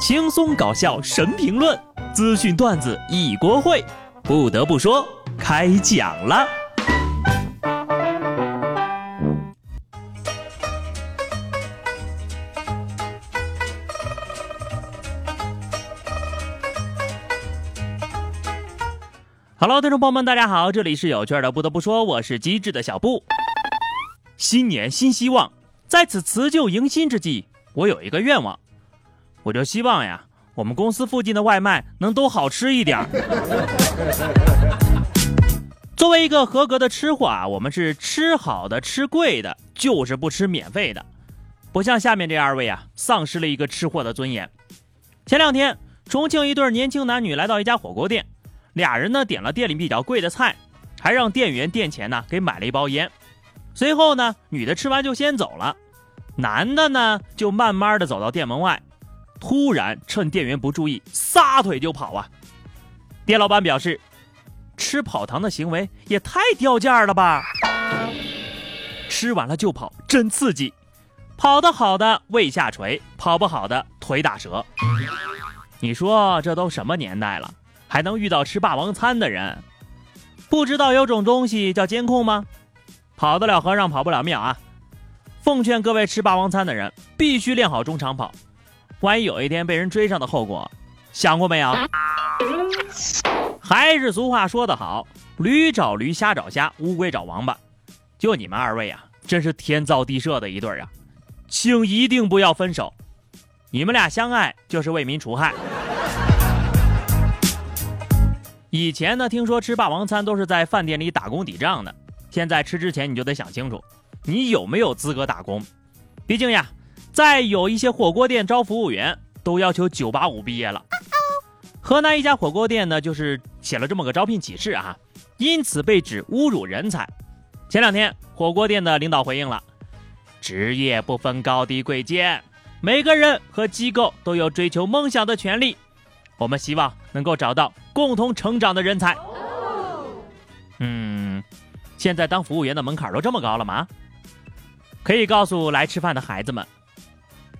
轻松搞笑神评论，资讯段子一锅烩。不得不说，开讲了。Hello，听众朋友们，大家好，这里是有趣的。不得不说，我是机智的小布。新年新希望，在此辞旧迎新之际，我有一个愿望，我就希望呀，我们公司附近的外卖能都好吃一点。作为一个合格的吃货啊，我们是吃好的、吃贵的，就是不吃免费的。不像下面这二位啊，丧失了一个吃货的尊严。前两天，重庆一对年轻男女来到一家火锅店。俩人呢点了店里比较贵的菜，还让店员店前呢给买了一包烟。随后呢，女的吃完就先走了，男的呢就慢慢的走到店门外，突然趁店员不注意撒腿就跑啊！店老板表示，吃跑堂的行为也太掉价了吧！吃完了就跑，真刺激！跑得好的胃下垂，跑不好的腿打折。你说这都什么年代了？还能遇到吃霸王餐的人，不知道有种东西叫监控吗？跑得了和尚跑不了庙啊！奉劝各位吃霸王餐的人，必须练好中长跑，万一有一天被人追上的后果，想过没有？还是俗话说得好，驴找驴，虾找虾，乌龟找王八。就你们二位啊，真是天造地设的一对啊！请一定不要分手，你们俩相爱就是为民除害。以前呢，听说吃霸王餐都是在饭店里打工抵账的。现在吃之前你就得想清楚，你有没有资格打工。毕竟呀，再有一些火锅店招服务员都要求九八五毕业了。河南一家火锅店呢，就是写了这么个招聘启事啊，因此被指侮辱人才。前两天，火锅店的领导回应了：职业不分高低贵贱，每个人和机构都有追求梦想的权利。我们希望能够找到共同成长的人才。嗯，现在当服务员的门槛都这么高了吗？可以告诉来吃饭的孩子们，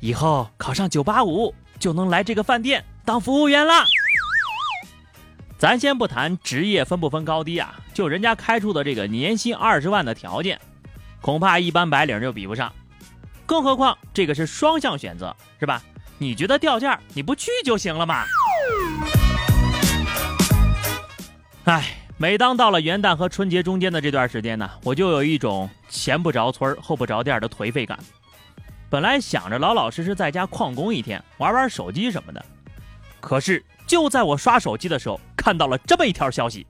以后考上九八五就能来这个饭店当服务员了。咱先不谈职业分不分高低啊，就人家开出的这个年薪二十万的条件，恐怕一般白领就比不上。更何况这个是双向选择，是吧？你觉得掉价，你不去就行了嘛。唉，每当到了元旦和春节中间的这段时间呢，我就有一种前不着村后不着店的颓废感。本来想着老老实实在家旷工一天，玩玩手机什么的，可是就在我刷手机的时候，看到了这么一条消息。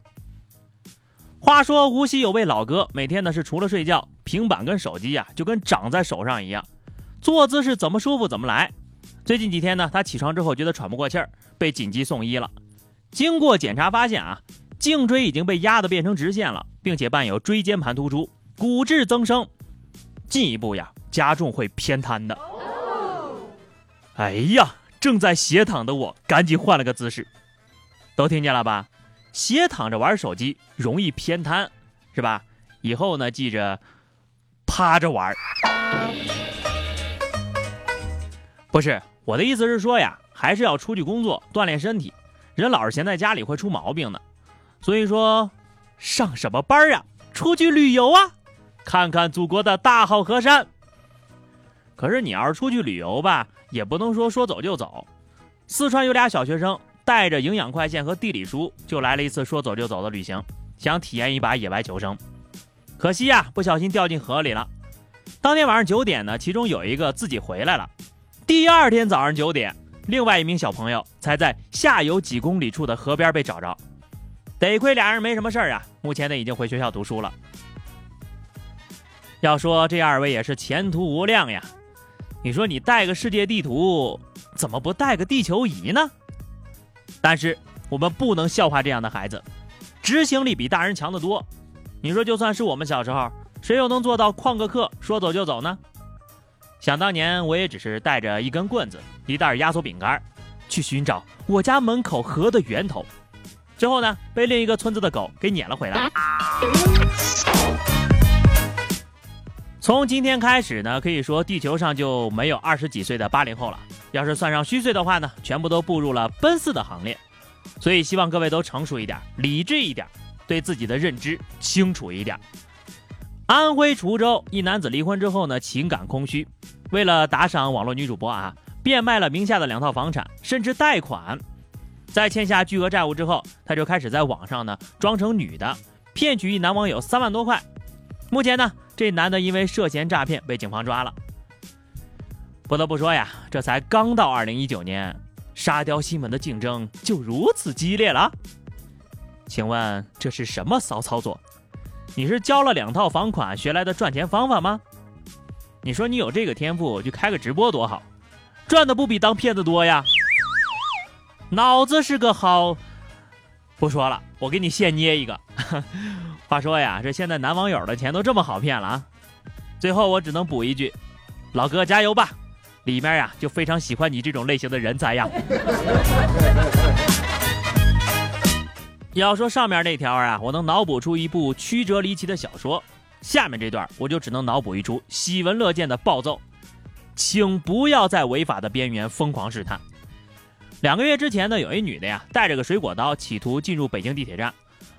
话说无锡有位老哥，每天呢是除了睡觉，平板跟手机呀就跟长在手上一样，坐姿是怎么舒服怎么来。最近几天呢，他起床之后觉得喘不过气儿，被紧急送医了。经过检查发现啊。颈椎已经被压得变成直线了，并且伴有椎间盘突出、骨质增生，进一步呀加重会偏瘫的。哎呀，正在斜躺的我赶紧换了个姿势，都听见了吧？斜躺着玩手机容易偏瘫，是吧？以后呢记着趴着玩。不是我的意思是说呀，还是要出去工作锻炼身体，人老是闲在家里会出毛病的。所以说，上什么班呀？出去旅游啊，看看祖国的大好河山。可是你要是出去旅游吧，也不能说说走就走。四川有俩小学生带着营养快线和地理书，就来了一次说走就走的旅行，想体验一把野外求生。可惜呀，不小心掉进河里了。当天晚上九点呢，其中有一个自己回来了。第二天早上九点，另外一名小朋友才在下游几公里处的河边被找着。得亏俩人没什么事儿啊，目前呢已经回学校读书了。要说这二位也是前途无量呀，你说你带个世界地图，怎么不带个地球仪呢？但是我们不能笑话这样的孩子，执行力比大人强得多。你说就算是我们小时候，谁又能做到旷个课说走就走呢？想当年我也只是带着一根棍子、一袋压缩饼干，去寻找我家门口河的源头。之后呢，被另一个村子的狗给撵了回来。从今天开始呢，可以说地球上就没有二十几岁的八零后了。要是算上虚岁的话呢，全部都步入了奔四的行列。所以希望各位都成熟一点，理智一点，对自己的认知清楚一点。安徽滁州一男子离婚之后呢，情感空虚，为了打赏网络女主播啊，变卖了名下的两套房产，甚至贷款。在欠下巨额债务之后，他就开始在网上呢装成女的，骗取一男网友三万多块。目前呢，这男的因为涉嫌诈骗被警方抓了。不得不说呀，这才刚到二零一九年，沙雕新闻的竞争就如此激烈了。请问这是什么骚操作？你是交了两套房款学来的赚钱方法吗？你说你有这个天赋，就开个直播多好，赚的不比当骗子多呀？脑子是个好，不说了，我给你现捏一个。话说呀，这现在男网友的钱都这么好骗了啊！最后我只能补一句，老哥加油吧，里面呀就非常喜欢你这种类型的人才呀。要说上面那条啊，我能脑补出一部曲折离奇的小说。下面这段我就只能脑补一出喜闻乐见的暴揍，请不要在违法的边缘疯狂试探。两个月之前呢，有一女的呀，带着个水果刀，企图进入北京地铁站，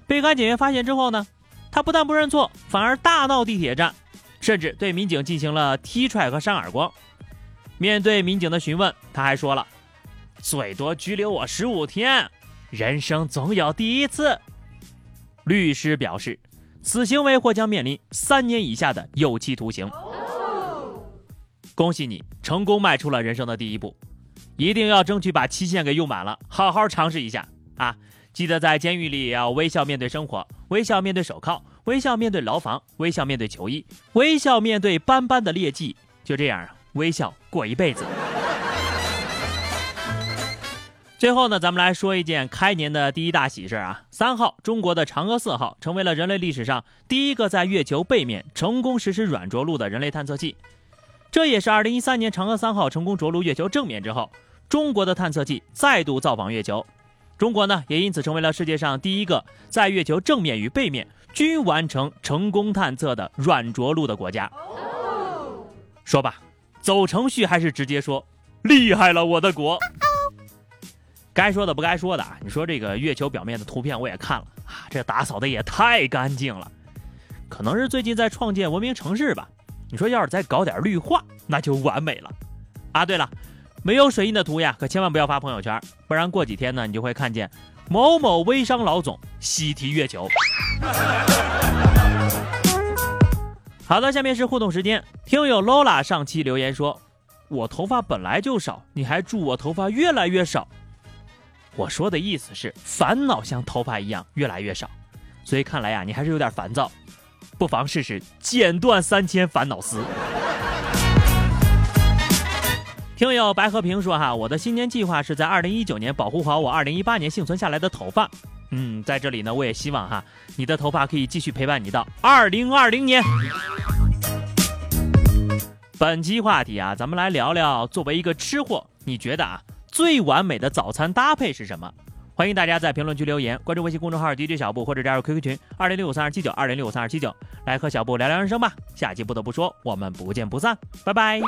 被安检员发现之后呢，她不但不认错，反而大闹地铁站，甚至对民警进行了踢踹和扇耳光。面对民警的询问，他还说了：“最多拘留我十五天。”人生总有第一次。律师表示，此行为或将面临三年以下的有期徒刑。恭喜你，成功迈出了人生的第一步，一定要争取把期限给用满了，好好尝试一下啊！记得在监狱里也要微笑面对生活，微笑面对手铐，微笑面对牢房，微笑面对囚衣，微笑面对斑斑的劣迹，就这样微笑过一辈子。最后呢，咱们来说一件开年的第一大喜事啊！三号，中国的嫦娥四号成为了人类历史上第一个在月球背面成功实施软着陆的人类探测器。这也是二零一三年嫦娥三号成功着陆月球正面之后，中国的探测器再度造访月球。中国呢，也因此成为了世界上第一个在月球正面与背面均完成成功探测的软着陆的国家。说吧，走程序还是直接说厉害了，我的国！该说的不该说的啊！你说这个月球表面的图片我也看了啊，这打扫的也太干净了，可能是最近在创建文明城市吧。你说要是再搞点绿化，那就完美了啊！对了，没有水印的图呀，可千万不要发朋友圈，不然过几天呢，你就会看见某某微商老总喜提月球。好的，下面是互动时间，听友 Lola 上期留言说：“我头发本来就少，你还祝我头发越来越少。”我说的意思是，烦恼像头发一样越来越少，所以看来呀，你还是有点烦躁，不妨试试剪断三千烦恼丝。听友白和平说哈，我的新年计划是在二零一九年保护好我二零一八年幸存下来的头发。嗯，在这里呢，我也希望哈，你的头发可以继续陪伴你到二零二零年。本期话题啊，咱们来聊聊，作为一个吃货，你觉得啊？最完美的早餐搭配是什么？欢迎大家在评论区留言，关注微信公众号 DJ 小布或者加入 QQ 群二零六五三二七九二零六五三二七九，来和小布聊聊人生吧。下期不得不说，我们不见不散，拜拜。